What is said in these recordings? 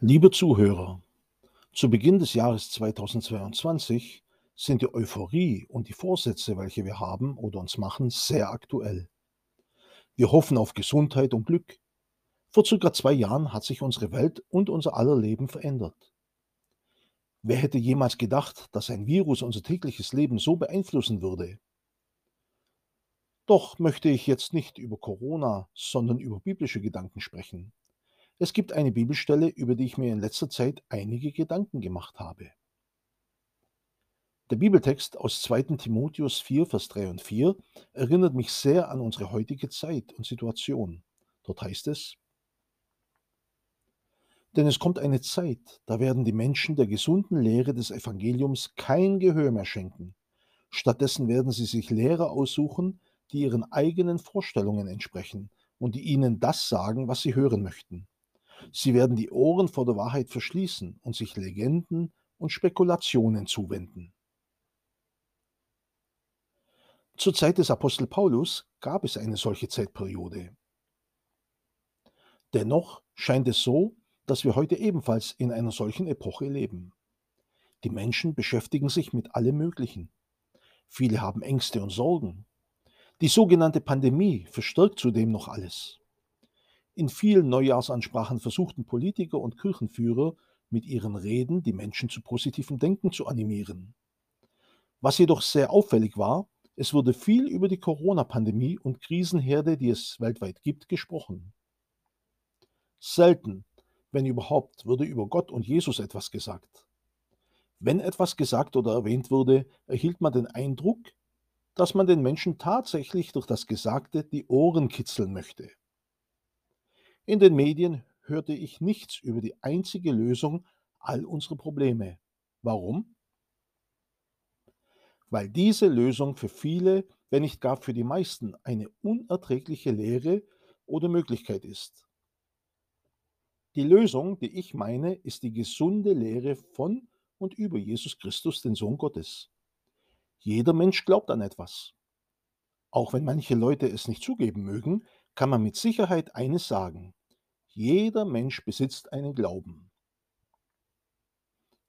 Liebe Zuhörer, zu Beginn des Jahres 2022 sind die Euphorie und die Vorsätze, welche wir haben oder uns machen, sehr aktuell. Wir hoffen auf Gesundheit und Glück. Vor circa zwei Jahren hat sich unsere Welt und unser aller Leben verändert. Wer hätte jemals gedacht, dass ein Virus unser tägliches Leben so beeinflussen würde? Doch möchte ich jetzt nicht über Corona, sondern über biblische Gedanken sprechen. Es gibt eine Bibelstelle, über die ich mir in letzter Zeit einige Gedanken gemacht habe. Der Bibeltext aus 2. Timotheus 4, Vers 3 und 4 erinnert mich sehr an unsere heutige Zeit und Situation. Dort heißt es, denn es kommt eine Zeit, da werden die Menschen der gesunden Lehre des Evangeliums kein Gehör mehr schenken. Stattdessen werden sie sich Lehrer aussuchen, die ihren eigenen Vorstellungen entsprechen und die ihnen das sagen, was sie hören möchten. Sie werden die Ohren vor der Wahrheit verschließen und sich Legenden und Spekulationen zuwenden. Zur Zeit des Apostel Paulus gab es eine solche Zeitperiode. Dennoch scheint es so, dass wir heute ebenfalls in einer solchen Epoche leben. Die Menschen beschäftigen sich mit allem Möglichen. Viele haben Ängste und Sorgen. Die sogenannte Pandemie verstärkt zudem noch alles. In vielen Neujahrsansprachen versuchten Politiker und Kirchenführer mit ihren Reden die Menschen zu positivem Denken zu animieren. Was jedoch sehr auffällig war, es wurde viel über die Corona-Pandemie und Krisenherde, die es weltweit gibt, gesprochen. Selten, wenn überhaupt, wurde über Gott und Jesus etwas gesagt. Wenn etwas gesagt oder erwähnt wurde, erhielt man den Eindruck, dass man den Menschen tatsächlich durch das Gesagte die Ohren kitzeln möchte. In den Medien hörte ich nichts über die einzige Lösung all unserer Probleme. Warum? Weil diese Lösung für viele, wenn nicht gar für die meisten, eine unerträgliche Lehre oder Möglichkeit ist. Die Lösung, die ich meine, ist die gesunde Lehre von und über Jesus Christus, den Sohn Gottes. Jeder Mensch glaubt an etwas. Auch wenn manche Leute es nicht zugeben mögen, kann man mit Sicherheit eines sagen. Jeder Mensch besitzt einen Glauben.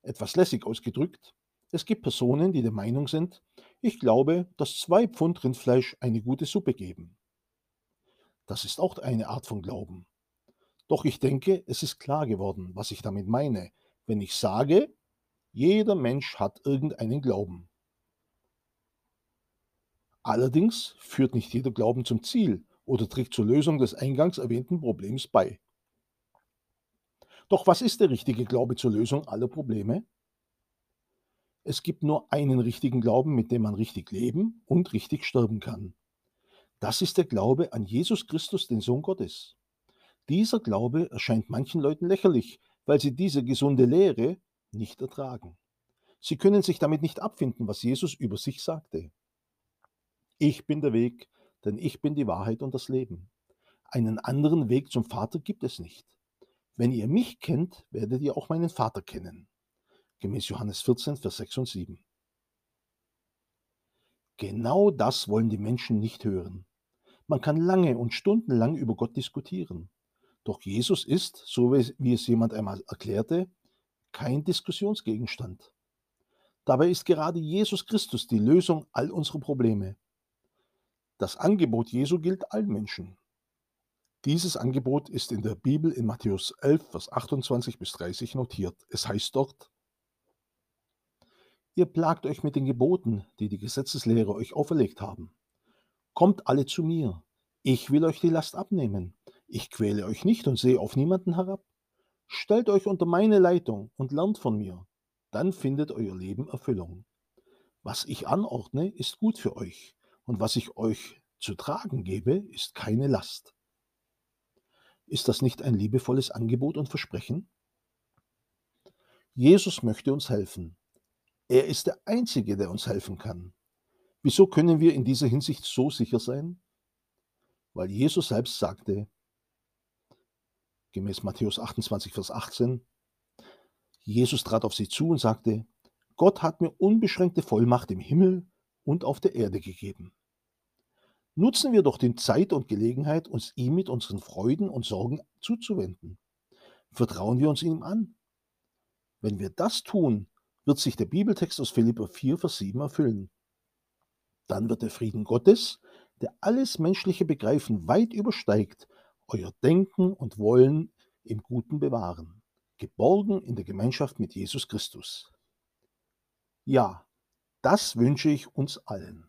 Etwas lässig ausgedrückt, es gibt Personen, die der Meinung sind, ich glaube, dass zwei Pfund Rindfleisch eine gute Suppe geben. Das ist auch eine Art von Glauben. Doch ich denke, es ist klar geworden, was ich damit meine, wenn ich sage, jeder Mensch hat irgendeinen Glauben. Allerdings führt nicht jeder Glauben zum Ziel oder trägt zur Lösung des eingangs erwähnten Problems bei. Doch was ist der richtige Glaube zur Lösung aller Probleme? Es gibt nur einen richtigen Glauben, mit dem man richtig leben und richtig sterben kann. Das ist der Glaube an Jesus Christus, den Sohn Gottes. Dieser Glaube erscheint manchen Leuten lächerlich, weil sie diese gesunde Lehre nicht ertragen. Sie können sich damit nicht abfinden, was Jesus über sich sagte. Ich bin der Weg, denn ich bin die Wahrheit und das Leben. Einen anderen Weg zum Vater gibt es nicht. Wenn ihr mich kennt, werdet ihr auch meinen Vater kennen. Gemäß Johannes 14, Vers 6 und 7. Genau das wollen die Menschen nicht hören. Man kann lange und stundenlang über Gott diskutieren. Doch Jesus ist, so wie es jemand einmal erklärte, kein Diskussionsgegenstand. Dabei ist gerade Jesus Christus die Lösung all unserer Probleme. Das Angebot Jesu gilt allen Menschen. Dieses Angebot ist in der Bibel in Matthäus 11, Vers 28 bis 30 notiert. Es heißt dort, Ihr plagt euch mit den Geboten, die die Gesetzeslehrer euch auferlegt haben. Kommt alle zu mir. Ich will euch die Last abnehmen. Ich quäle euch nicht und sehe auf niemanden herab. Stellt euch unter meine Leitung und lernt von mir. Dann findet euer Leben Erfüllung. Was ich anordne, ist gut für euch. Und was ich euch zu tragen gebe, ist keine Last. Ist das nicht ein liebevolles Angebot und Versprechen? Jesus möchte uns helfen. Er ist der Einzige, der uns helfen kann. Wieso können wir in dieser Hinsicht so sicher sein? Weil Jesus selbst sagte, gemäß Matthäus 28, Vers 18, Jesus trat auf sie zu und sagte, Gott hat mir unbeschränkte Vollmacht im Himmel und auf der Erde gegeben. Nutzen wir doch die Zeit und Gelegenheit, uns ihm mit unseren Freuden und Sorgen zuzuwenden. Vertrauen wir uns ihm an? Wenn wir das tun, wird sich der Bibeltext aus Philipper 4, Vers 7 erfüllen. Dann wird der Frieden Gottes, der alles menschliche Begreifen weit übersteigt, euer Denken und Wollen im Guten bewahren, geborgen in der Gemeinschaft mit Jesus Christus. Ja, das wünsche ich uns allen.